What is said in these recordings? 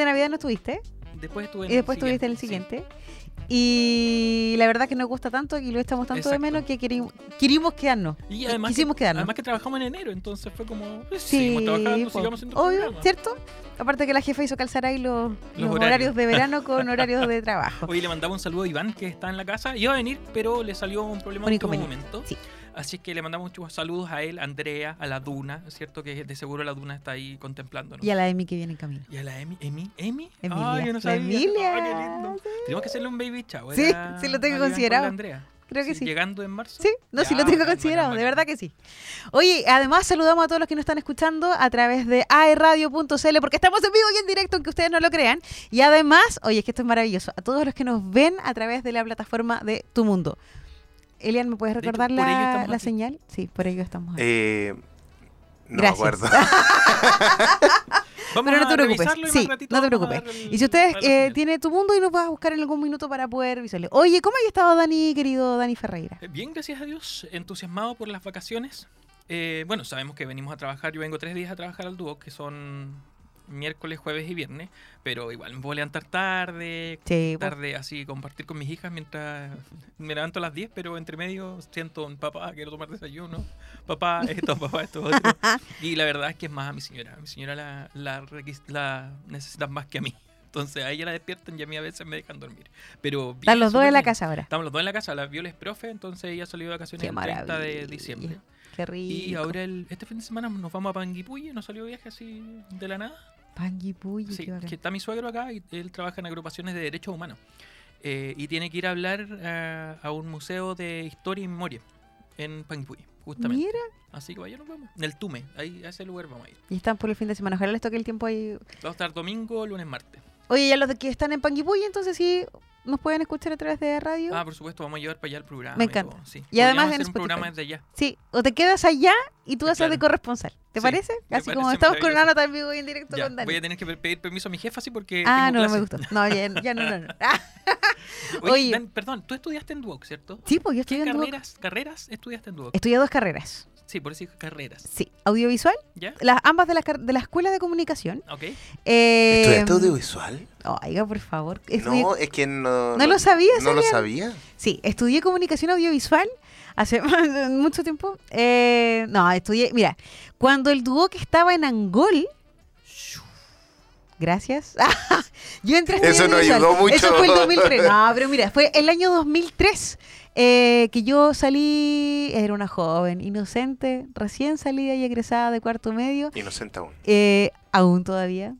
de Navidad no estuviste. Después estuve en Y después el estuviste en el siguiente. Y la verdad que nos gusta tanto y lo estamos tanto de menos que querimos, querimos quedarnos. Y además Quisimos que, quedarnos. además que trabajamos en enero, entonces fue como, pues, Sí, seguimos trabajando, po. sigamos haciendo obvio, programa. ¿cierto? Aparte que la jefa hizo calzar ahí los, los horarios. horarios. de verano con horarios de trabajo. Hoy le mandamos un saludo a Iván, que está en la casa. Iba a venir, pero le salió un problema Un en último inconveniente, momento. sí. Así que le mandamos muchos saludos a él, a Andrea, a la Duna. Cierto que de seguro la Duna está ahí contemplándonos. Y a la Emi que viene en camino. Y a la Emi. ¿Emi? ¿Emi? Emilia. Ay, yo no sabía. Emilia. Ay, qué lindo. Tenemos que hacerle un baby shower. Sí, sí lo tengo con considerado. Andrea. Creo que sí. Llegando en marzo. Sí, no, sí lo tengo considerado, de verdad que sí. Oye, además saludamos a todos los que nos están escuchando a través de aerradio.cl porque estamos en vivo y en directo, aunque ustedes no lo crean. Y además, oye, es que esto es maravilloso, a todos los que nos ven a través de la plataforma de Tu Mundo. Elian, ¿me puedes hecho, recordar la, señal? Sí, por ello estamos aquí. Eh, no Gracias. me acuerdo. Vamos Pero no a te preocupes. Sí, no te preocupes. el- Y si ustedes eh, tiene tu mundo y nos vas a buscar en algún minuto para poder visualizar. Oye, ¿cómo ha estado Dani, querido Dani Ferreira? Eh, Bien, gracias a Dios, entusiasmado por las vacaciones. Eh, bueno, sabemos que venimos a trabajar, yo vengo tres días a trabajar al dúo, que son miércoles, jueves y viernes, pero igual me voy a levantar tarde, Sí, po. tarde así, compartir con mis hijas mientras me levanto a las 10, pero entre medio siento, papá, quiero tomar desayuno, papá, esto, papá, esto, otro. Y la verdad es que es más a mi señora, mi señora la, la, la necesitan más que a mí. Entonces a ella la despiertan y a mí a veces me dejan dormir. Pero bien, Están los dos en la casa ahora. Estamos los dos en la casa, la Viola es profe, entonces ella salió de vacaciones Qué el 30 de diciembre. Qué rico. Y ahora el, este fin de semana nos vamos a Panguipulli, nos salió viaje así de la nada. Panguipulli, Sí, que está mi suegro acá y él trabaja en agrupaciones de derechos humanos. Eh, y tiene que ir a hablar a, a un museo de historia y memoria en Panguipulli, justamente. Mira, Así que vaya, nos vemos. En el Tume, ahí a ese lugar vamos a ir. y están por el fin de semana. Ojalá les toque el tiempo ahí. Vamos a estar domingo, lunes, martes. Oye, ya los de que están en Panguipulli, entonces sí nos pueden escuchar a través de radio. Ah, por supuesto, vamos a llevar para allá el programa. Me y encanta. todo, sí. Y además Podríamos en hacer un programa desde allá. Sí, o te quedas allá y tú haces de claro. corresponsal. ¿Te Sí, parece? Así como estamos con una nota en vivo y en directo Ya, con Dani. voy a tener que pe- pedir permiso a mi jefa, sí, porque. Ah, tengo no, no me gustó. No, ya, ya no, no, no. Oye, Oye. Dan, perdón, tú estudiaste en Duoc, ¿cierto? sí, pues yo ¿Qué estoy en Duoc. carreras, carreras estudiaste en Duoc? Estudié dos carreras. Sí, por eso carreras. Sí, audiovisual, ¿Ya? las, ambas de la, de la escuela de comunicación. Ok. Eh, ¿Estudiaste audiovisual? Oiga, por favor. estudié- No, es que no. ¿No lo sabías, No lo sabía. Sí, estudié comunicación audiovisual hace mucho tiempo. Eh, no, estudié, mira, cuando el Duoc estaba en Angol, gracias. Yo entré estudiar Eso no ayudó mucho. Eso fue el 2003. No, pero mira, fue el año 2003 eh, que yo salí, era una joven, inocente, recién salida y egresada de cuarto medio, Inocente aún. eh, aún todavía.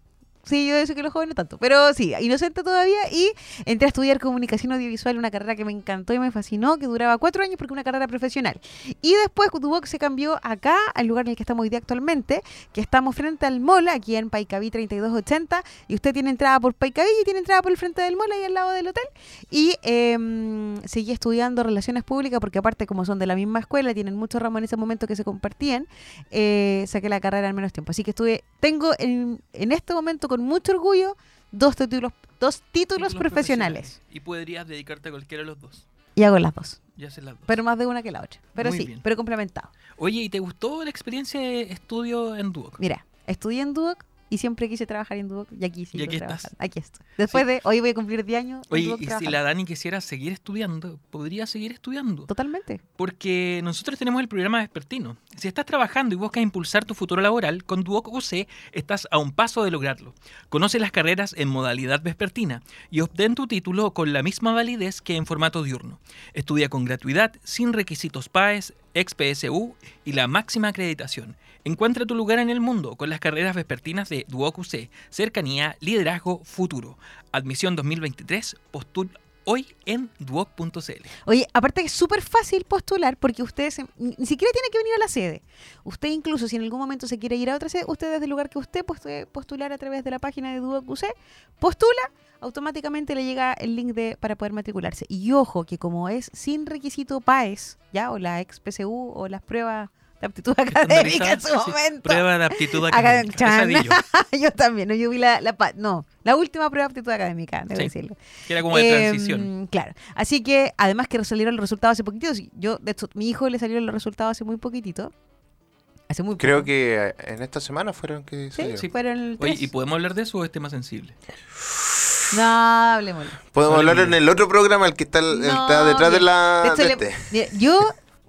Sí, yo sé que los jóvenes tanto, pero sí, inocente todavía y entré a estudiar comunicación audiovisual, una carrera que me encantó y me fascinó, que duraba cuatro años porque una carrera profesional. Y después Duoc se cambió acá, al lugar en el que estamos hoy día actualmente, que estamos frente al mall, aquí en Paicaví 3280, y usted tiene entrada por Paicaví y tiene entrada por el frente del mall, ahí al lado del hotel. Y em, seguí estudiando relaciones públicas porque aparte como son de la misma escuela, tienen muchos ramos en ese momento que se compartían, eh, saqué la carrera en menos tiempo. Así que estuve, tengo en, en este momento con mucho orgullo dos títulos, dos títulos, profesionales. Y podrías dedicarte a cualquiera de los dos. Y hago las dos, las pero más de una que la otra. Pero Muy sí, bien. pero complementado. Oye, ¿y te gustó la experiencia de estudio en Duoc? Mira, estudié en Duoc y siempre quise trabajar en Duoc y aquí sigo aquí estás. trabajando. Aquí estoy. Después de, hoy voy a cumplir 10 años Oye, Duoc y si la Dani quisiera seguir estudiando, podría seguir estudiando. Totalmente. Porque nosotros tenemos el programa Despertino. Si estás trabajando y buscas impulsar tu futuro laboral, con Duoc UC estás a un paso de lograrlo. Conoce las carreras en modalidad vespertina y obtén tu título con la misma validez que en formato diurno. Estudia con gratuidad, sin requisitos PAES, ex-PSU y la máxima acreditación. Encuentra tu lugar en el mundo con las carreras vespertinas de Duoc UC, Cercanía, Liderazgo, Futuro. Admisión 2023, postul hoy en duoc.cl. Oye, aparte que es súper fácil postular porque usted se- ni siquiera tiene que venir a la sede. Usted incluso si en algún momento se quiere ir a otra sede, usted desde el lugar que usted puede postular a través de la página de Duoc UC, postula, automáticamente le llega el link de para poder matricularse. Y ojo que como es sin requisito PAES, ya o la ex PSU o las pruebas de aptitud académica en su Sí, momento. Prueba de aptitud Académica. yo, también, ¿no? yo vi la, la pa- no, la última prueba de aptitud académica, debo Sí. decirlo. que era como de Em, transición. Claro. Así que, además que salieron los resultados hace poquitito, si- yo, de hecho, mi hijo le salieron los resultados hace muy poquitito. Hace muy Creo poco. que eh, en esta semana fueron que Sí, salieron. Sí. fueron el Oye, 3. ¿y podemos hablar de eso o es tema sensible? No, hablemos. Podemos hablar en el otro programa, el que está, el- No, está detrás de la. De hecho, de le- este. mira, yo,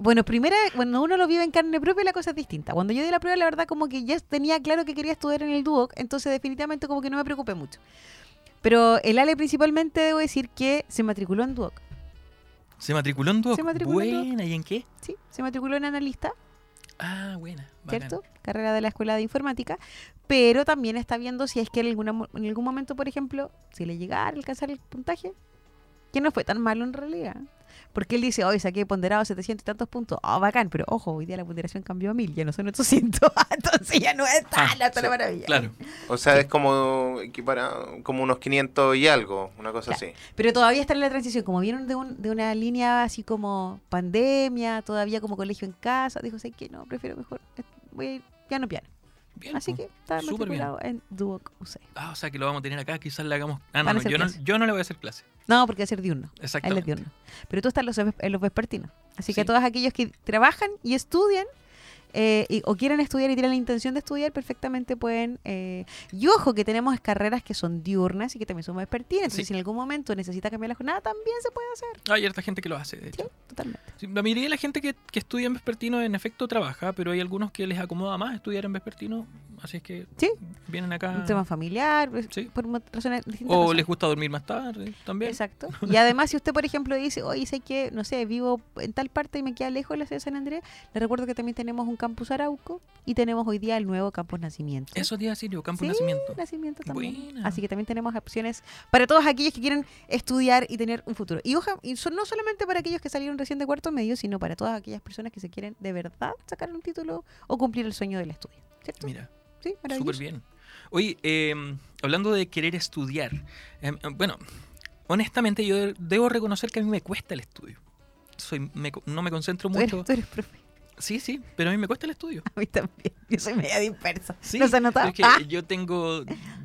bueno, primera, cuando uno lo vive en carne propia, la cosa es distinta. Cuando yo di la prueba, la verdad, como que ya tenía claro que quería estudiar en el Duoc, entonces definitivamente como que no me preocupé mucho. Pero el Ale principalmente debo decir que se matriculó en Duoc. ¿Se matriculó en Duoc? Se matriculó en Duoc. Buena, ¿y en qué? Sí, se matriculó en analista, Ah, buena. bacán. ¿cierto? Carrera de la Escuela de Informática. Pero también está viendo si es que en, alguna en algún momento, por ejemplo, si le llegara a alcanzar el puntaje, que no fue tan malo en realidad. Porque él dice, hoy saqué ponderado 700 y tantos puntos. Ah, bacán, pero ojo, hoy día la ponderación cambió a 1000, ya no son 800. Entonces ya no es tan Ah, la sí, maravilla. Claro. O sea, es como equipara- como unos 500 y algo, una cosa Claro. así. Pero todavía está en la transición. Como vieron de, un- de una línea así como pandemia, todavía como colegio en casa, dijo, sé que no, prefiero mejor, eh, voy a ir piano piano. Bien, Así que está Súper bien. en Duoc UC. Ah, o sea que lo vamos a tener acá, quizás le hagamos... Ah, no, a no, yo no, yo no le voy a hacer clase. No, porque va a ser diurno. Él es Exactamente. diurno. Pero tú estás en los, en los vespertinos. Así que Sí. todos aquellos que trabajan y estudian eh, y- o quieren estudiar y tienen la intención de estudiar, perfectamente pueden. eh, y ojo, que tenemos carreras que son diurnas y que también son vespertinas. Entonces, Sí. si en algún momento necesita cambiar la jornada, también se puede hacer. Hay harta gente que lo hace, de Sí, hecho. totalmente. Sí, la mayoría de la gente que, que estudia en vespertino en efecto trabaja, pero hay algunos que les acomoda más estudiar en vespertino, así es que Sí. vienen acá. Un tema familiar, pues, Sí. por razones distintas. O razones. les gusta dormir más tarde también. Exacto. Y además, si usted, por ejemplo, dice, oye, sé que, no sé, vivo en tal parte y me queda lejos de la ciudad de San Andrés, le recuerdo que también tenemos un campus Arauco y tenemos hoy día el nuevo campus Nacimiento. Eso te iba a decir yo, Campo Sí, Nacimiento. Nacimiento también. Buena. Así que también tenemos opciones para todos aquellos que quieren estudiar y tener un futuro. Y, oja, y son no solamente para aquellos que salieron recién de cuarto medio, sino para todas aquellas personas que se quieren de verdad sacar un título o cumplir el sueño del estudio. ¿Cierto? Mira, Sí, maravilloso. súper bien. Oye, eh, hablando de querer estudiar, eh, bueno, honestamente yo de- debo reconocer que a mí me cuesta el estudio. Soy, me no me concentro Tú eres, mucho. tú eres profe. Sí, sí, pero a mí me cuesta el estudio. A mí también. Yo soy media dispersa. Sí, ¿No se ha notado? es que Ah, yo tengo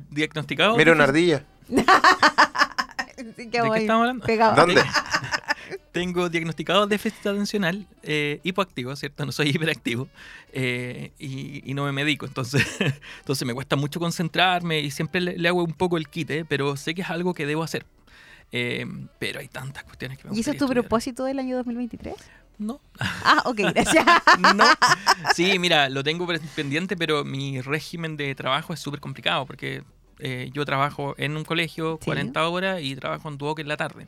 diagnosticado. Mira una ardilla. sí, ¿De qué estamos hablando? pegados. ¿Dónde? Tengo diagnosticado déficit atencional eh, hipoactivo, ¿cierto? No soy hiperactivo eh, y, y no me medico, entonces, entonces me cuesta mucho concentrarme y siempre le, le hago un poco el quite, pero sé que es algo que debo hacer. Eh, pero hay tantas cuestiones que me ¿Y ese es tu estudiar. propósito del año 2023? No, Ah, ok, gracias. no. Sí, mira, lo tengo pendiente, pero mi régimen de trabajo es súper complicado porque eh, yo trabajo en un colegio Sí. 40 horas y trabajo en Duoc en la tarde.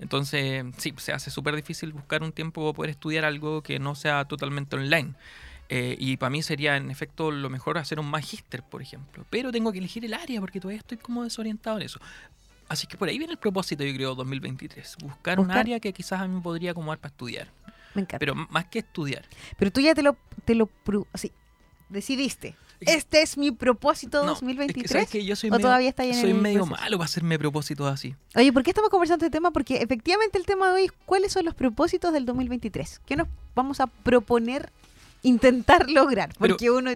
Entonces, sí, se hace súper difícil buscar un tiempo para poder estudiar algo que no sea totalmente online. Eh, y para mí sería, en efecto, lo mejor hacer un magíster, por ejemplo. Pero tengo que elegir el área porque todavía estoy como desorientado en eso. Así que por ahí viene el propósito, yo creo, 2023. Buscar, un Buscar- área que quizás a mí me podría acomodar para estudiar. Me encanta. Pero, Pero más que estudiar. tú ya te lo, te lo así, decidiste. Es que- Este es mi propósito No, es que, 2023. ¿sabes qué? Yo soy ¿O medio, todavía está en soy medio malo para hacerme propósitos así. Oye, ¿por qué estamos conversando este tema? Porque efectivamente el tema de hoy es cuáles son los propósitos del 2023. ¿Qué nos vamos a proponer intentar lograr? Pero, Porque uno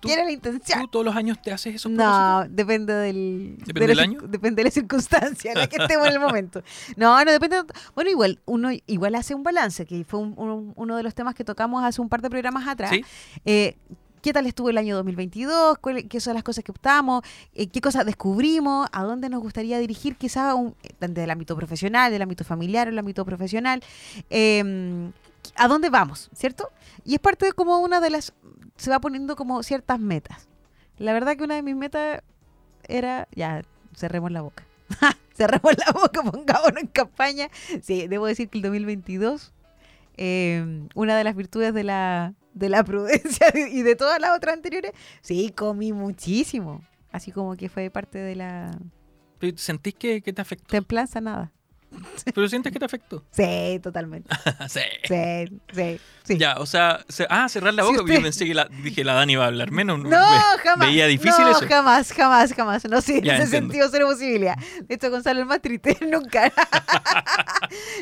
¿Tú, tiene la intención. tú todos los años te haces esos No, propósitos? depende del, ¿Depende de del año? Depende de la circunstancia en la que estemos en el momento. No, no depende. Bueno, igual uno igual hace un balance, que fue un- un- uno de los temas que tocamos hace un par de programas atrás. ¿Sí? Eh, ¿Qué tal estuvo el año 2022? ¿Cuál- ¿Qué son las cosas que optamos? Eh, ¿Qué cosas descubrimos? ¿A dónde nos gustaría dirigir quizá un, eh, desde el ámbito profesional, del ámbito familiar, el ámbito profesional? Eh, ¿A dónde vamos? ¿Cierto? Y es parte de como una de las... Se va poniendo como ciertas metas. La verdad que una de mis metas era... Ya, cerremos la boca. cerremos la boca, pongámonos en campaña. Sí, debo decir que el 2022 eh, una de las virtudes de la, de la prudencia y de todas las otras anteriores, sí, comí muchísimo. Así como que fue parte de la ¿Sentís que, que te afectó? templanza, nada. ¿Pero sientes que te afectó? Sí, totalmente. sí. Sí, sí, sí. Ya, o sea, se- ah, cerrar la boca. usted- Yo pensé que la, dije, la Dani iba a hablar menos. No, jamás. Veía difícil no, eso. jamás, jamás, jamás. No sé, en ese entiendo. sentido, cero posibilidad. De hecho, Gonzalo el más triste, nunca.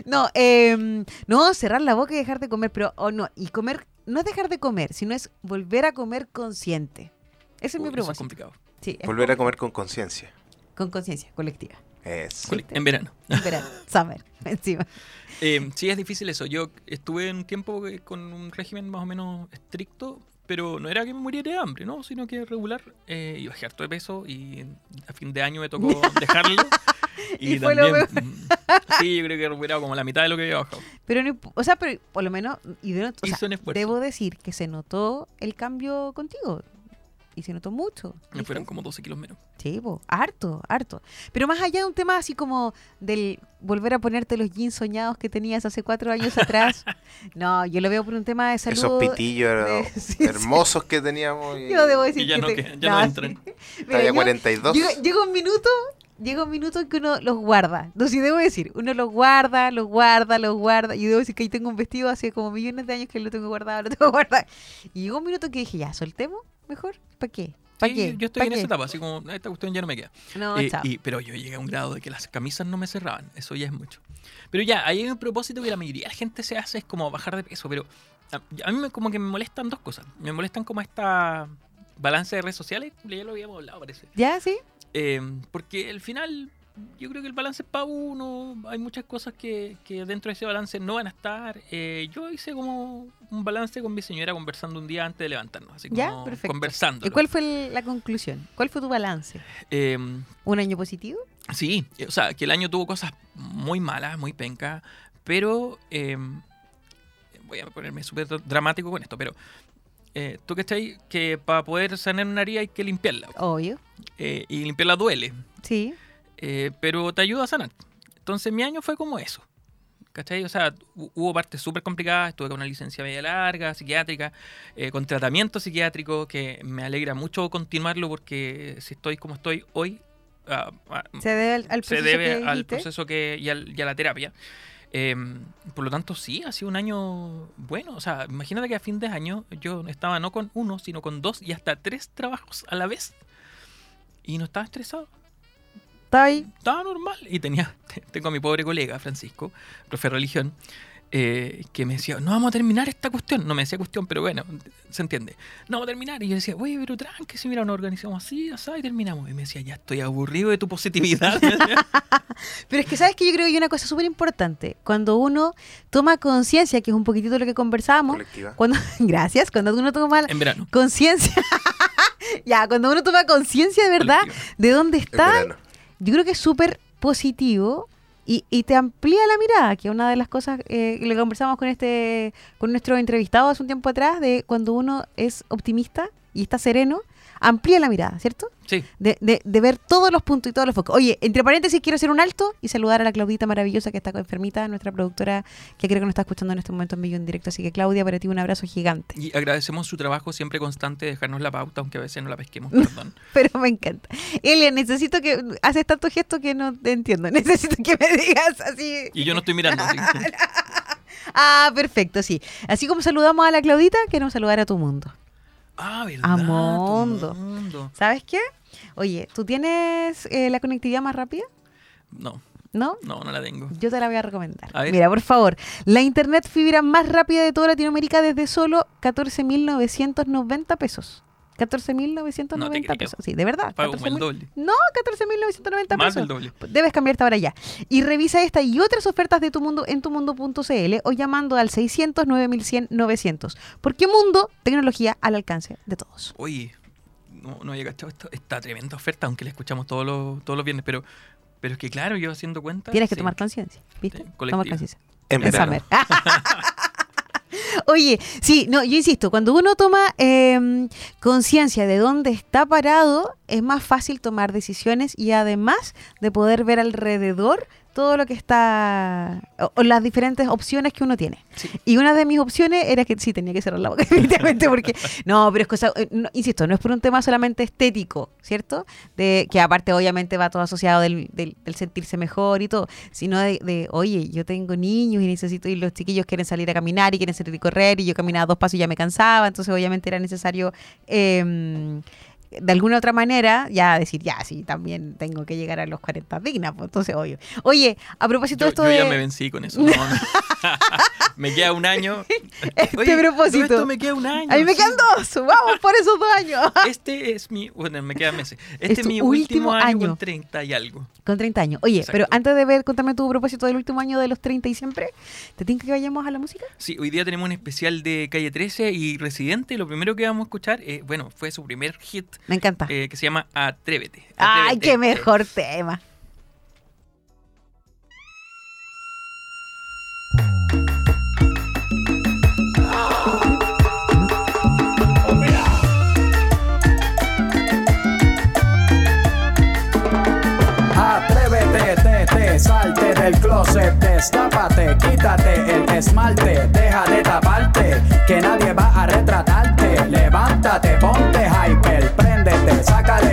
no, em, no, cerrar la boca y dejar de comer, pero, o no, y comer, no es dejar de comer, sino es volver a comer consciente. Ese es Uy, mi eso es propósito. complicado. Sí, es Volver a comer con conciencia. con conciencia colectiva. Es. Coli- En verano. En verano, summer, encima. Eh, sí, es difícil eso. Yo estuve un tiempo eh, con un régimen más o menos estricto, pero no era que me muriera de hambre, ¿no? Sino que regular. Eh, y bajé harto de peso y a fin de año me tocó dejarlo. Y fue lo peor. mm, sí, yo creo que he recuperado como la mitad de lo que había bajado. Pero, no o sea, pero por lo menos, y de- o sea, Hizo un esfuerzo. debo decir que se notó el cambio contigo. Y se notó mucho. Me ¿viste? fueron como 12 kilos menos. Sí, po, harto, harto. Pero más allá de un tema así como del volver a ponerte los jeans soñados que tenías hace cuatro años atrás. no, yo lo veo por un tema de salud. Esos pitillos de- sí, sí. hermosos que teníamos. Y, Yo debo decir Y ya que no te- ya no entran. Mira, yo- 42. Llega, llega un minuto, llega un minuto en que uno los guarda. No sé, debo decir, uno los guarda, los guarda, los guarda. Y debo decir que ahí tengo un vestido hace como millones de años que lo tengo guardado, lo tengo guardado. Y llegó un minuto que dije, ya, soltemos mejor. ¿Para qué? ¿Para Sí, qué? Yo estoy ¿Pa' en qué? esa etapa, así como, esta cuestión ya no me queda. No, Eh, chao. y- pero yo llegué a un grado de que las camisas no me cerraban. Eso ya es mucho. Pero ya, hay un propósito que la mayoría de la gente se hace es como bajar de peso. Pero a, a mí me, como que me molestan dos cosas. Me molestan como esta balance de redes sociales. Ya lo habíamos hablado, parece. ¿Ya? ¿Sí? Eh, porque al final, yo creo que el balance es para uno. Hay muchas cosas que, que dentro de ese balance no van a estar. Eh, yo hice como un balance con mi señora conversando un día antes de levantarnos. Así como Ya, perfecto. conversando. ¿Y cuál fue el- la conclusión? ¿Cuál fue tu balance? Eh, ¿Un año positivo? Sí, o sea, que el año tuvo cosas muy malas, muy pencas, pero eh, voy a ponerme súper dramático con esto, pero eh, tú que ahí que para poder sanar una herida hay que limpiarla, Obvio. eh, y limpiarla duele, Sí. Eh, pero te ayuda a sanar. Entonces mi año fue como eso. ¿Cachai? O sea, hu- hubo partes súper complicadas, estuve con una licencia media larga, psiquiátrica, eh, con tratamiento psiquiátrico, que me alegra mucho continuarlo porque si estoy como estoy hoy, ah, ah, Se debe al, al se proceso debe que al proceso que y, al- y a la terapia. Eh, por lo tanto, sí, ha sido un año bueno. O sea, imagínate que a fin de año yo estaba no con uno, sino con dos y hasta tres trabajos a la vez. Y no estaba estresado, Estaba ahí. estaba normal. Y tenía, tengo a mi pobre colega, Francisco, profe de religión, eh, que me decía, no vamos a terminar esta cuestión. No me decía cuestión, pero bueno, se entiende. No vamos a terminar. Y yo decía, oye, pero tranqui, si mira, nos organizamos así, así, y terminamos. Y me decía, ya estoy aburrido de tu positividad. Pero es que sabes que yo creo que hay una cosa súper importante. Cuando uno toma conciencia, que es un poquitito lo que conversábamos, colectiva. cuando, gracias, cuando uno toma en verano. conciencia, ya, cuando uno toma conciencia de verdad colectiva. de dónde En está, verano. Yo creo que es súper positivo y, y te amplía la mirada, que una de las cosas eh, que le conversamos con este con nuestro entrevistado hace un tiempo atrás, de cuando uno es optimista y está sereno, amplía la mirada, ¿cierto? Sí, De, de, de ver todos los puntos y todos los focos. Oye, entre paréntesis, quiero hacer un alto y saludar a la Claudita maravillosa que está enfermita, nuestra productora, que creo que nos está escuchando en este momento en vivo en directo. Así que, Claudia, para ti un abrazo gigante. y agradecemos su trabajo siempre constante de dejarnos la pauta, aunque a veces no la pesquemos, perdón. Pero me encanta. Elia, necesito que. Haces tanto gesto que no te entiendo. Necesito que me digas así. Y yo no estoy mirando. Ah, perfecto, sí. Así como saludamos a la Claudita, queremos saludar a tu mundo. Ah, verdad. A tu mundo. mundo. ¿Sabes qué? Oye, ¿tú tienes eh, la conectividad más rápida? No, ¿No? no, no la tengo. Yo te la voy a recomendar. A. Mira, por favor, la internet fibra más rápida de toda Latinoamérica desde solo 14.990 pesos. 14.990 No te creo. pesos. Sí, de verdad. Pago como el 14.000. doble. No, 14.990 Más pesos. del doble. Debes cambiarte ahora ya. Y revisa esta y otras ofertas de tu mundo en tumundo.cl o llamando al 600 9100 900. Porque Mundo, tecnología al alcance de todos. Oye, no, no había cachado esto. Esta tremenda oferta, aunque la escuchamos todos los, todos los viernes, pero, pero es que claro, yo haciendo cuenta. Tienes que sí. tomar conciencia, ¿viste? Sí, Toma conciencia. En En verano. Summer. Oye, sí, no, yo insisto, cuando uno toma eh, conciencia de dónde está parado, es más fácil tomar decisiones y además de poder ver alrededor todo lo que está, o, o las diferentes opciones que uno tiene. Sí. Y una de mis opciones era que sí, tenía que cerrar la boca, definitivamente, porque no, pero es cosa, eh, no, insisto, no es por un tema solamente estético, ¿cierto? De que aparte obviamente va todo asociado del, del- del sentirse mejor y todo, sino de, de, oye, yo tengo niños y necesito, y los chiquillos quieren salir a caminar y quieren salir a correr, y yo caminaba dos pasos y ya me cansaba, entonces obviamente era necesario... em, de alguna otra manera, ya decir, ya, sí, también tengo que llegar a los 40 dignas. Pues, entonces, obvio. Oye, a propósito Yo, de esto yo de... ya me vencí con eso. no, no. me queda un año. Este Oye, propósito. esto me queda un año. A mí me sí. quedan dos, vamos por esos dos años. Este es mi. Bueno, me quedan meses. Este Es mi último último, año, año. con 30 y algo. Con 30 años. Oye, Exacto. pero antes de ver, contame tu propósito del último año de los 30 y siempre, ¿te tinca que vayamos a la música? Sí, hoy día tenemos un especial de Calle 13 y Residente. Lo primero que vamos a escuchar, eh, bueno, fue su primer hit Me encanta. eh, que se llama Atrévete. Ay, qué mejor tema. Atrévete, te, te, salte del closet, destápate, quítate el esmalte, deja de taparte, que nadie va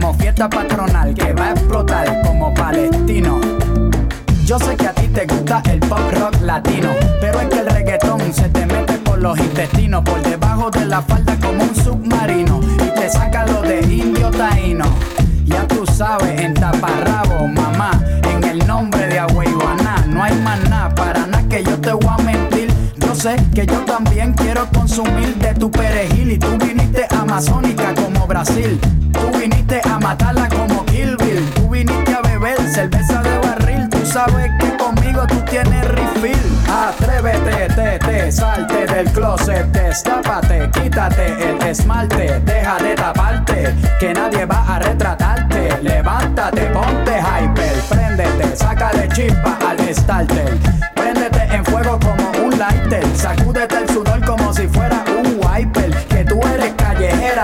como fiesta patronal que va a explotar como palestino. Yo sé que a ti te gusta el pop rock latino, pero es que el reggaetón se te mete por los intestinos, por debajo de la falda como un submarino, y te saca lo de indio taíno. Ya tú sabes, en taparrabo, mamá, en el nombre de Agüeyuaná, no hay más nada, para nada que yo te voy a mentir. Yo sé que yo también quiero consumir de tu perejil y tú viniste amazónica como Brasil. Tú viniste a matarla como Kill. Tú viniste a beber cerveza de barril. Tú sabes que conmigo tú tienes refill. Atrévete, te, te, salte del closet, destápate, quítate el esmalte, deja de taparte, que nadie va a retratarte. Levántate, ponte hyper, préndete, sácale chispa al starter. Préndete en fuego como un lighter, sacúdete el sudor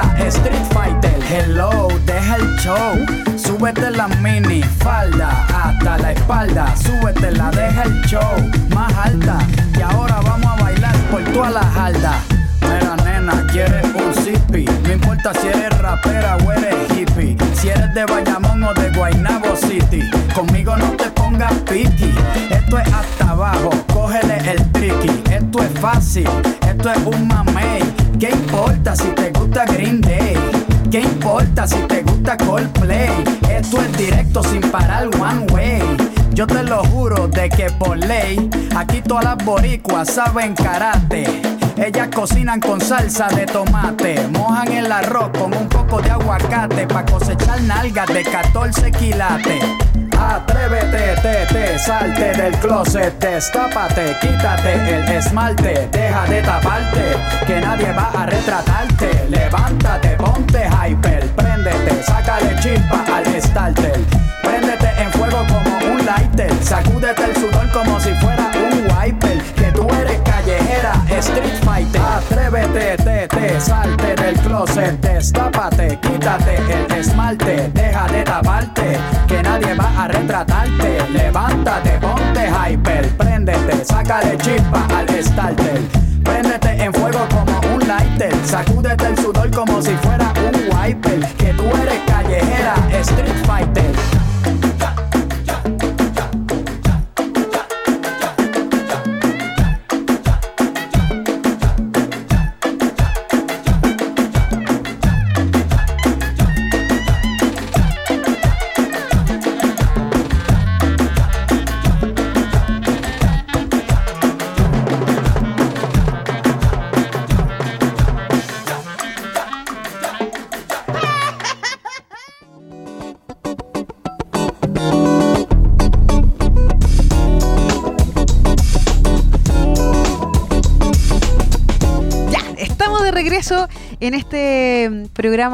street fighter. Hello, deja el show. Súbete la mini falda hasta la espalda. Súbete la, deja el show más alta. Y ahora vamos a bailar por toda la jarda. Mira, nena, quieres un zippy. No importa si eres rapera o eres hippie. Si eres de Bayamón o de Guaynabo City. Conmigo no te pongas piqui. Esto es hasta abajo, cógele el tricky. Esto es fácil, esto es un mamey. ¿Qué importa si te Green Day? ¿Qué importa si te gusta Coldplay? Esto es directo sin parar one way. Yo te lo juro de que por ley, aquí todas las boricuas saben karate. Ellas cocinan con salsa de tomate, mojan el arroz con un poco de aguacate para cosechar nalgas de 14 quilates. Atrévete, te, te, salte del closet, destápate, quítate el esmalte, deja de taparte, que nadie va a retratarte. Levántate, ponte hyper, préndete, sácale chispa al starter. Préndete en fuego como un lighter, sacúdete el sudor como si fuera street fighter. Atrévete, te, te, salte del closet, destápate, quítate el esmalte, deja de taparte, que nadie va a retratarte. Levántate, ponte hyper, préndete, sácale chispa al starter. Préndete en fuego como un lighter, sacúdete el sudor como si fuera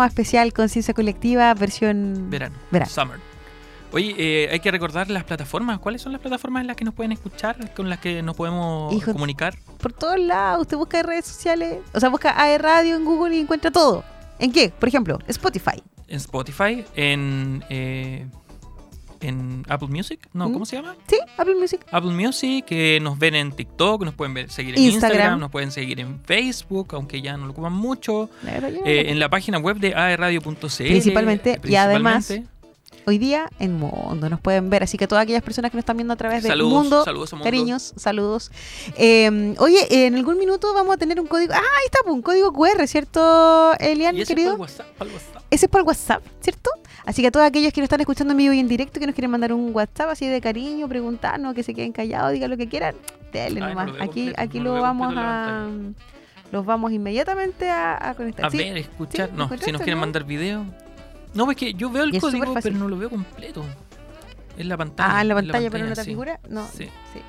programa especial Conciencia Colectiva, versión Verano. verano. Summer. Oye, eh, hay que recordar las plataformas. ¿Cuáles son las plataformas en las que nos pueden escuchar? Con las que nos podemos Hijo- comunicar. Por todos lados, usted busca redes sociales, o sea, busca AE Radio en Google y encuentra todo. ¿En qué? Por ejemplo, Spotify. En Spotify, en... eh, en Apple Music. No, ¿Mm? ¿cómo se llama? Sí, Apple Music. Apple Music, que nos ven en TikTok, nos pueden ver, seguir en Instagram. Instagram. nos pueden seguir en Facebook, aunque ya no lo ocupan mucho. La verdad, yo- Eh, en la página web de aerradio.cl. Principalmente, y además, principalmente. Hoy día en Mundo nos pueden ver, así que todas aquellas personas que nos están viendo a través de Saludos, Mundo, saludos a Mundo. cariños, saludos. Eh, oye, en algún minuto vamos a tener un código. Ah, ahí está, pues, un código QR, ¿cierto, Elian, Y ese querido? por WhatsApp, por WhatsApp. Ese es por WhatsApp, ¿cierto? Así que a todos aquellos que nos están escuchando en vivo y en directo, que nos quieren mandar un WhatsApp así de cariño, preguntarnos, que se queden callados, digan lo que quieran, Ay, no nomás. aquí completo, aquí no lo, vamos a... Los vamos inmediatamente a, a conectar. A Sí, ver, escuchar. Sí, no, si ¿encontraste, nos quieren no? mandar video. No, es que yo veo el código, pero no lo veo completo. Es la pantalla. Ah, en la es pantalla, pero no sí. figura. No, Sí. sí.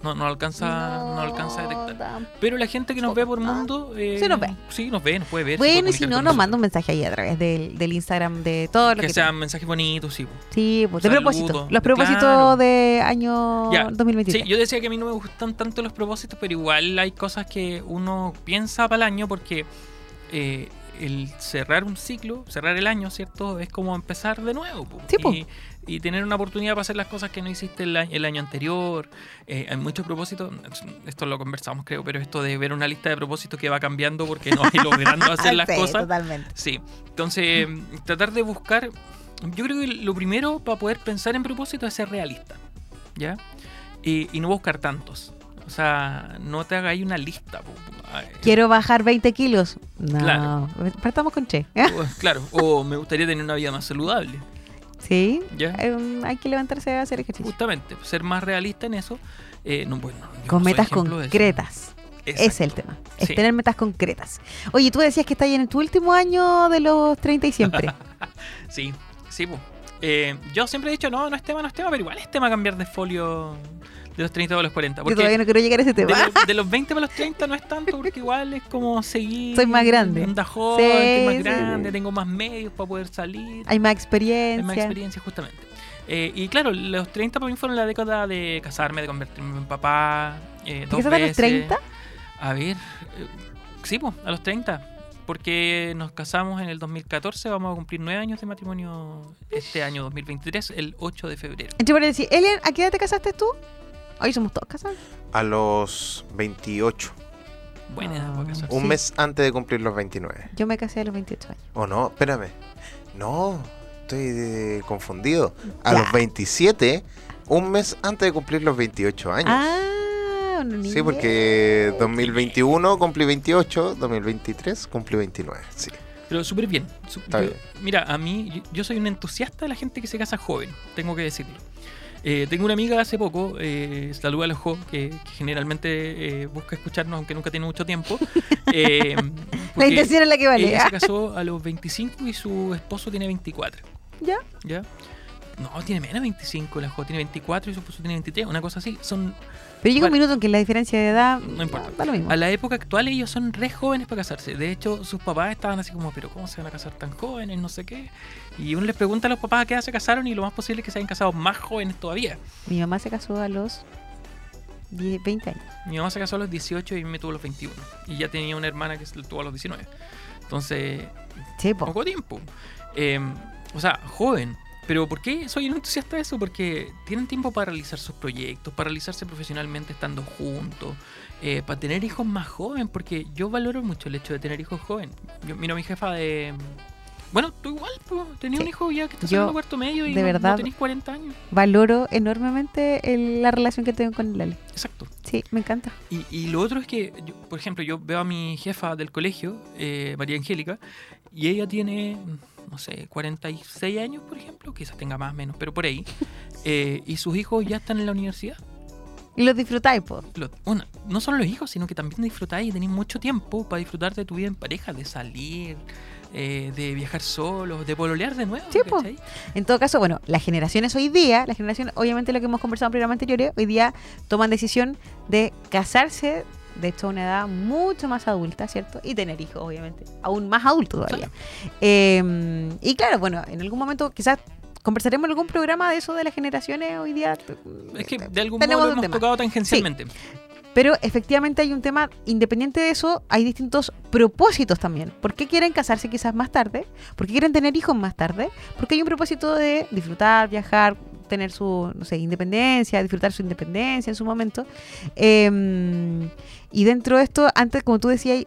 No, no alcanza, no, alcanza a detectar. tampoco. Pero la gente que nos ve por mundo. eh, sí nos ve. Sí, nos ve, nos puede ver. Bueno, y si no, nos manda un mensaje ahí a través del, del Instagram de todo lo que, Que sean mensajes bonitos, sí. Sí, pues, de propósito. Los propósitos Claro. de año Ya, 2023. Sí, yo decía que a mí no me gustan tanto los propósitos, pero igual hay cosas que uno piensa para el año porque eh, el cerrar un ciclo, cerrar el año, ¿cierto? Es como empezar de nuevo. po. Sí, po. y, y tener una oportunidad para hacer las cosas que no hiciste el, el año anterior. Eh, hay muchos propósitos, esto lo conversamos creo, pero esto de ver una lista de propósitos que va cambiando porque no hay logrando hacer las Sí, cosas. Totalmente. Sí, entonces tratar de buscar, yo creo que lo primero para poder pensar en propósito es ser realista, ¿ya? Y, y no buscar tantos. O sea, no te ahí una lista. po. Quiero bajar 20 kilos. No. Claro. Partamos con Che. o- claro, o me gustaría tener una vida más saludable, Sí. ¿ya? Eh, hay que levantarse a hacer ejercicio. Justamente, ser más realista en eso. eh, no, bueno, no Con metas concretas. Ese es el tema. Es Sí. tener metas concretas. Oye, tú decías que estás en tu último año de los 30 y siempre. Sí, sí, po. Eh, yo siempre he dicho, no, no es tema, no es tema, pero igual es tema cambiar de folio de los 30 a los 40. Yo Porque todavía no quiero llegar a ese de, tema. los, de los 20 para los 30 no es tanto, porque igual es como seguir. Soy más grande. Anda joven, Sí, estoy más sí, grande, sí. tengo más medios para poder salir. Hay más Hay experiencia. más experiencia, justamente. Eh, y claro, los 30 para mí fueron la década de casarme, de convertirme en papá. Eh, ¿Te casaste a los veces. 30? A ver, eh, sí, pues, a los 30. Porque nos casamos en el 2014, vamos a cumplir nueve años de matrimonio este año 2023, el 8 de febrero. Entonces, por decir, Elian, ¿a qué edad te casaste tú? Hoy somos todos casados. A los 28. Buena edad para casarse. Un Sí. mes antes de cumplir los 29. Yo me casé a los 28 años. ¿O no? Espérame. No, estoy eh, confundido. A Ya. los 27, un mes antes de cumplir los 28 años. Ah, un Sí, niño. porque 2021 cumplí 28, 2023 cumplí 29. Sí. Pero súper bien. Su- Está yo- bien. Mira, a mí, yo, yo soy un entusiasta de la gente que se casa joven, tengo que decirlo. Eh, tengo una amiga hace poco, eh, saluda a los jo, que, que generalmente eh, busca escucharnos, aunque nunca tiene mucho tiempo. eh, La intención es la que vale. Ella se casó a los 25 y su esposo tiene 24. ¿Ya? ¿Ya? No, tiene menos 25, la jo tiene 24 y su esposo tiene 23, una cosa así. Son Pero llega un minuto en que la diferencia de edad No importa. da lo mismo. A la época actual ellos son re jóvenes para casarse. De hecho, sus papás estaban así como, pero ¿cómo se van a casar tan jóvenes? No sé qué. Y uno les pregunta a los papás a qué edad se casaron y lo más posible es que se hayan casado más jóvenes todavía. Mi mamá se casó a los 10, 20 años. Mi mamá se casó a los 18 y me tuvo a los 21. Y ya tenía una hermana que se tuvo a los 19. Entonces, Sí, po. poco tiempo. Eh, o sea, joven. Pero ¿por qué soy un entusiasta de eso? Porque tienen tiempo para realizar sus proyectos, para realizarse profesionalmente estando juntos, eh, para tener hijos más jóvenes, porque yo valoro mucho el hecho de tener hijos jóvenes. Yo miro a mi jefa de... Bueno, tú igual, pues, tenía un Sí. hijo ya que está Yo, en cuarto medio y de no, no verdad, tenés 40 años. Valoro enormemente el- la relación que tengo con Lali. Exacto. Sí, me encanta. Y, y lo otro es que, yo, por ejemplo, yo veo a mi jefa del colegio, eh, María Angélica, y ella tiene, no sé, 46 años, por ejemplo, quizás tenga más o menos, pero por ahí, eh, y sus hijos ya están en la universidad. Y los disfrutáis. Lo- bueno, no solo los hijos, sino que también disfrutáis y tenéis mucho tiempo para disfrutar de tu vida en pareja, de salir, eh, de viajar solos, de pololear de nuevo. Sí. ¿cachai? En todo caso, bueno, las generaciones hoy día, las generaciones, obviamente lo que hemos conversado en programas anteriores, hoy día toman decisión de casarse, de hecho a una edad mucho más adulta, ¿cierto? Y tener hijos, obviamente, aún más adulto todavía. Eh, y claro, bueno, en algún momento quizás conversaremos en algún programa de eso de las generaciones hoy día. Es que de algún modo lo hemos tema. tocado tangencialmente. Pero efectivamente hay un tema, independiente de eso, hay distintos propósitos también. ¿Por qué quieren casarse quizás más tarde? ¿Por qué quieren tener hijos más tarde? Porque hay un propósito de disfrutar, viajar, tener su, no sé, independencia, disfrutar su independencia en su momento. Eh, y dentro de esto, antes, como tú decías,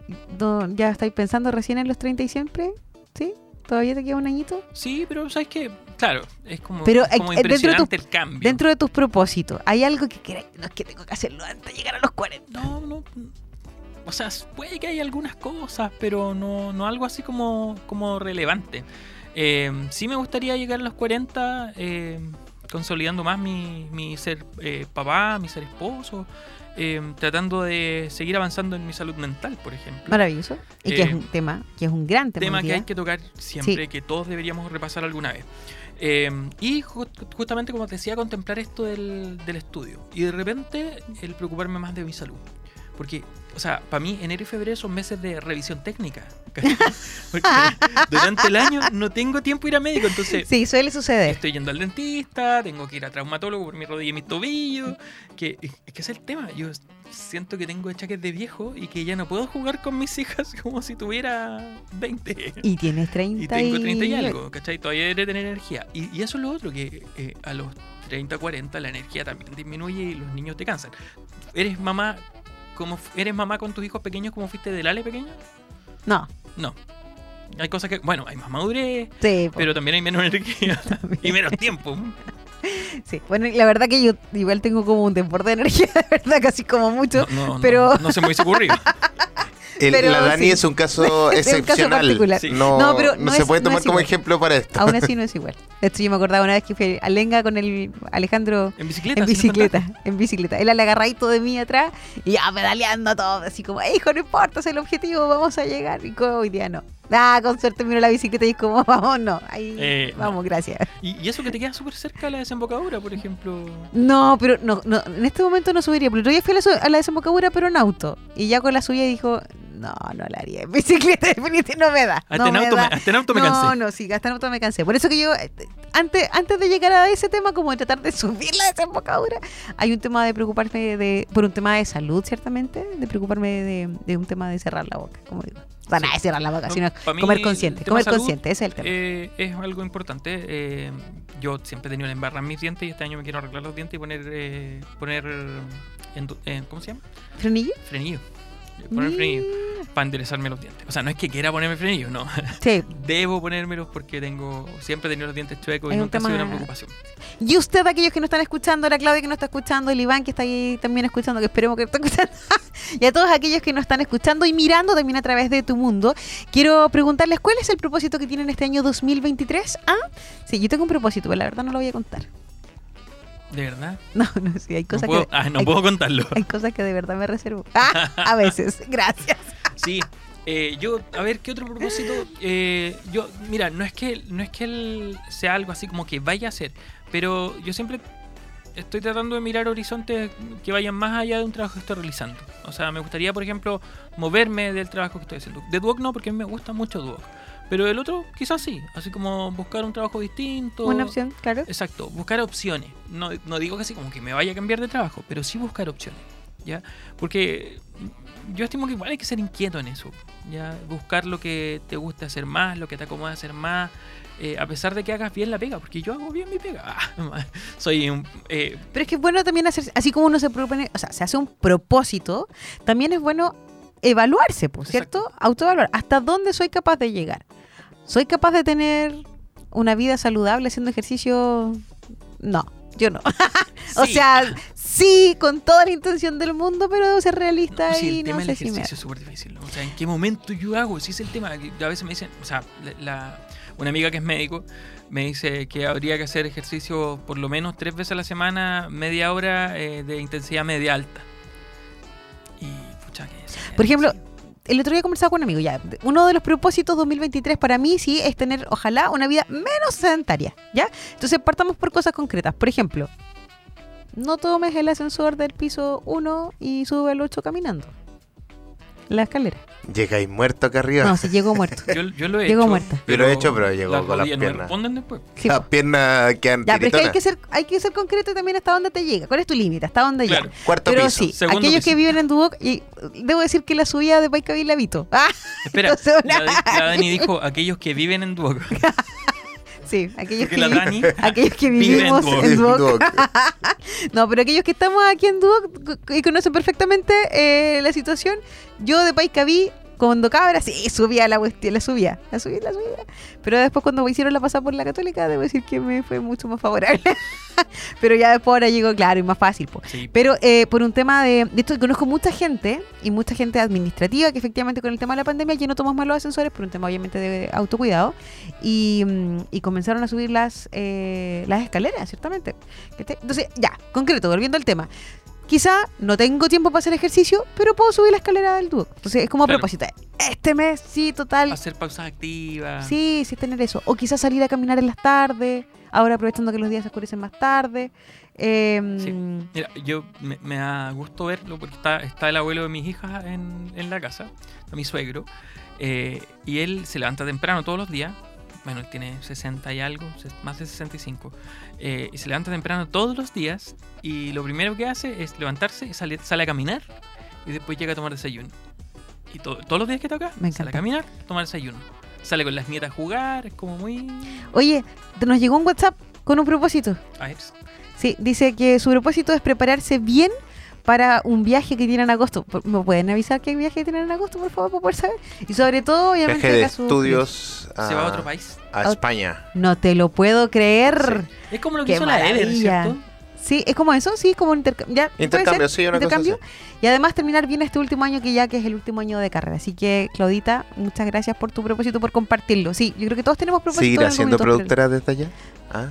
ya estáis pensando recién en los 30 y siempre, ¿sí? ¿Todavía te queda un añito? Sí, pero sabes que, claro, es como, Pero, es como eh, dentro de impresionante tu- el cambio. Dentro de tus propósitos, ¿hay algo que quieras? No es que tengo que hacerlo antes de llegar a los 40. No, no. O sea, puede que haya algunas cosas, pero no, no algo así como, como relevante. Eh, sí me gustaría llegar a los 40 eh, consolidando más mi, mi ser eh, papá, mi ser esposo, eh, tratando de seguir avanzando en mi salud mental, por ejemplo. Maravilloso. Y que Eh, es un tema, que es un gran tema. tema que hay que tocar siempre, Sí. que todos deberíamos repasar alguna vez. Eh, y ju- justamente, como te decía, contemplar esto del, del estudio. Y de repente, el preocuparme más de mi salud. Porque, o sea, para mí, enero y febrero son meses de revisión técnica. Porque durante el año no tengo tiempo de ir a médico, entonces Sí, suele suceder. estoy yendo al dentista, tengo que ir a traumatólogo por mi rodilla y mis tobillos. Que, es que es el tema. Yo siento que tengo achaques de viejo y que ya no puedo jugar con mis hijas como si tuviera 20. Y tienes 30 Y tengo 30 y algo, ¿cachai? Todavía debería tener energía. Y, y eso es lo otro, que eh, a los 30, 40 la energía también disminuye y los niños te cansan. ¿Eres mamá como f- eres mamá con tus hijos pequeños como fuiste del Ale pequeño? No, No. Hay cosas que, bueno, hay más madurez, sí, pero también hay menos energía y menos tiempo. sí. Bueno, la verdad que yo igual tengo como un desborde de energía, de verdad, casi como mucho. No, no, no, pero- no, se me hubiese ocurrido. El- Pero la Dani sí. es un caso Es un caso excepcional. Sí. No, No, pero no no se puede tomar como igual. ejemplo para esto. Aún así no es igual. Esto yo me acordaba una vez que fui a Lenga con el Alejandro En bicicleta. en bicicleta, en bicicleta. Él al agarradito de mí atrás y ya pedaleando todo, así como, hijo, no importa, es el objetivo, vamos a llegar. Y como hoy día no. Ah, con suerte miro la bicicleta y es como, vamos, no. Ahí, Eh, no. vamos, gracias. Y, y eso que te queda súper cerca de la desembocadura, por ejemplo. No, pero no, no, en este momento no subiría. Pero otro día fui a la, a desembocadura, pero en auto. Y ya con la subida dijo, no, no la haría. En bicicleta definitivamente no me da. Hasta, no en, auto me, da. hasta en auto me no, cansé. no, sí, hasta en auto me cansé. Por eso que yo, eh, antes, antes de llegar a ese tema, como de tratar de subir la desembocadura, hay un tema de preocuparme de, por un tema de salud, ciertamente, de preocuparme de, de un tema de cerrar la boca, como digo. Sea, nada de cerrar la boca, No, sino mí, comer consciente. Comer salud, consciente, ese es el tema. Eh, es algo importante. eh, yo siempre he tenido la embarra en mis dientes y este año me quiero arreglar los dientes y poner, eh, poner eh, ¿cómo se llama? ¿Frenillo? Frenillo. Poner frenillo para enderezarme los dientes. O sea, no es que quiera ponerme frenillo, no. Sí. Debo ponérmelos porque tengo siempre he tenido los dientes chuecos y Es nunca ha sido una preocupación. Y usted, aquellos que no están escuchando, la Claudia que no está escuchando, el Iván que está ahí también escuchando, que esperemos que esté escuchando, y a todos aquellos que no están escuchando y mirando también a través de tu mundo, quiero preguntarles cuál es el propósito que tienen este año 2023. ¿Ah? Sí, yo tengo un propósito, pero la verdad no lo voy a contar. ¿De verdad? No, no, sí, hay No cosas puedo, que... ah, no hay, puedo contarlo. hay cosas que de verdad me reservo. Ah, a veces, gracias. Sí, eh, yo, a ver, ¿qué otro propósito? Eh, yo, mira, no es que no es que él sea algo así como que vaya a ser, pero yo siempre estoy tratando de mirar horizontes que vayan más allá de un trabajo que estoy realizando. O sea, me gustaría, por ejemplo, moverme del trabajo que estoy haciendo. De Duoc no, porque a mí me gusta mucho Duoc. Pero el otro quizás sí, así como buscar un trabajo distinto. Una opción, claro. Exacto, buscar opciones. No, no digo que así como que me vaya a cambiar de trabajo, pero sí buscar opciones. ¿Ya? Porque yo estimo que igual hay que ser inquieto en eso. ¿ya? Buscar lo que te gusta hacer más, lo que te acomoda hacer más. eh, a pesar de que hagas bien la pega, porque yo hago bien mi pega. Ah, soy un. eh, Pero es que es bueno también hacer, así como uno se propone, o sea, se hace un propósito, también es bueno evaluarse, pues, ¿cierto? Autoevaluar. ¿Hasta dónde soy capaz de llegar? ¿Soy capaz de tener una vida saludable haciendo ejercicio? No, yo no. o sí. sea, sí, con toda la intención del mundo, pero debo ser realista No, sí, y el no tema sé del si me... ejercicio es súper difícil. ¿no? O sea, ¿en qué momento yo hago? Si es el tema. que A veces me dicen, o sea, la, la- una amiga que es médico me dice que habría que hacer ejercicio por lo menos tres veces a la semana, media hora eh, de intensidad media alta. Y, pucha, que Por ejemplo. El otro día conversaba con un amigo ya. Uno de los propósitos 2023 para mí sí es tener, ojalá, una vida menos sedentaria, ¿ya? Entonces partamos por cosas concretas. Por ejemplo, no tomes el ascensor del piso 1 y sube al 8 caminando. La escalera. Llegáis muerto acá arriba. No, si llegó muerto. Yo, yo lo he Llegó hecho. muerto. Yo lo he hecho, pero llegó las con las no piernas. responden después. Sí, Las po. piernas quedan ya, pero es que hay que, ser, hay que ser concreto también hasta dónde te llega. ¿Cuál es tu límite? ¿Hasta dónde Claro. llega? Cuarto Pero piso. sí, Segundo aquellos piso. que viven en Duoc, y debo decir que la subida de Paicabil la evito. Ah, Espera, la, la Dani dijo aquellos que viven en Duoc. Sí, aquellos que, la Dani aquellos que vive en vivimos Duoc. en Duoc. No, pero aquellos que estamos aquí en Duoc y conocen perfectamente eh, la situación, yo de país cabí cuando cabra, sí, subía la cuestión, la subía, la subía, la subía. Pero después cuando me hicieron la pasada por la católica, debo decir que me fue mucho más favorable. pero ya después ahora llegó claro y más fácil. po. Sí. Pero eh, por un tema de, de esto, conozco mucha gente y mucha gente administrativa que efectivamente con el tema de la pandemia ya no tomas más los ascensores por un tema obviamente de autocuidado y, mm, y comenzaron a subir las, eh, las escaleras, ciertamente. Entonces, ya, concreto, volviendo al tema. Quizá no tengo tiempo para hacer ejercicio, pero puedo subir la escalera del dúo. Entonces es como a propósito. Este mes, sí, total. Hacer pausas activas. Sí, sí, tener eso. O quizás salir a caminar en las tardes, ahora aprovechando que los días se oscurecen más tarde. Em, Sí. Mira, yo me, me da gusto verlo porque está, está el abuelo de mis hijas en, en la casa, mi suegro, eh, y él se levanta temprano todos los días. Bueno, él tiene 60 y algo, más de 65. eh, y se levanta temprano todos los días y lo primero que hace es levantarse, y sale, sale a caminar y después llega a tomar desayuno. Y to- todos los días que toca, Me sale a caminar, tomar desayuno. Sale con las nietas a jugar, es como muy... Oye, nos llegó un WhatsApp con un propósito. Sí, dice que su propósito es prepararse bien para un viaje que tiene en agosto. ¿Me pueden avisar qué viaje tienen en agosto, por favor, para poder saber? Y sobre todo, obviamente, Viaje de estudios a, se va a otro país. a España. No te lo puedo creer. Es como lo que Qué hizo la Eder, maravilla. ¿cierto? Sí, es como eso, sí, como un intercambio. Ya, ¿puede Intercambio, sí, una cosa Intercambio. así. Y además terminar bien este último año que ya que es el último año de carrera. Así que, Claudita, muchas gracias por tu propósito, por compartirlo. Sí, yo creo que todos tenemos propósitos. ¿Seguir en algún siendo productora desde allá? ¿Ah?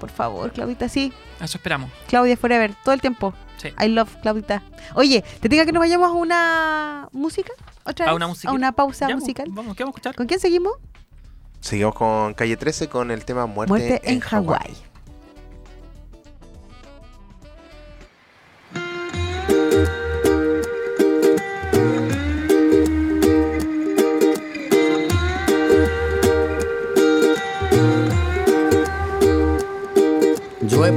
Por favor, Claudita, sí. Eso esperamos. Claudia Forever, todo el tiempo. Sí. I love Claudita. Oye, ¿te diga que nos vayamos a una música? ¿Otra ¿A vez? una música? A una pausa Ya, musical. Vamos, ¿qué vamos a escuchar? ¿Con quién seguimos? Seguimos con Calle 13 con el tema Muerte, Muerte en Hawái.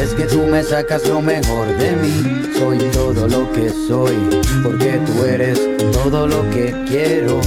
Es que tú me sacas lo mejor de mí. Soy todo lo que soy, porque tú eres todo lo que quiero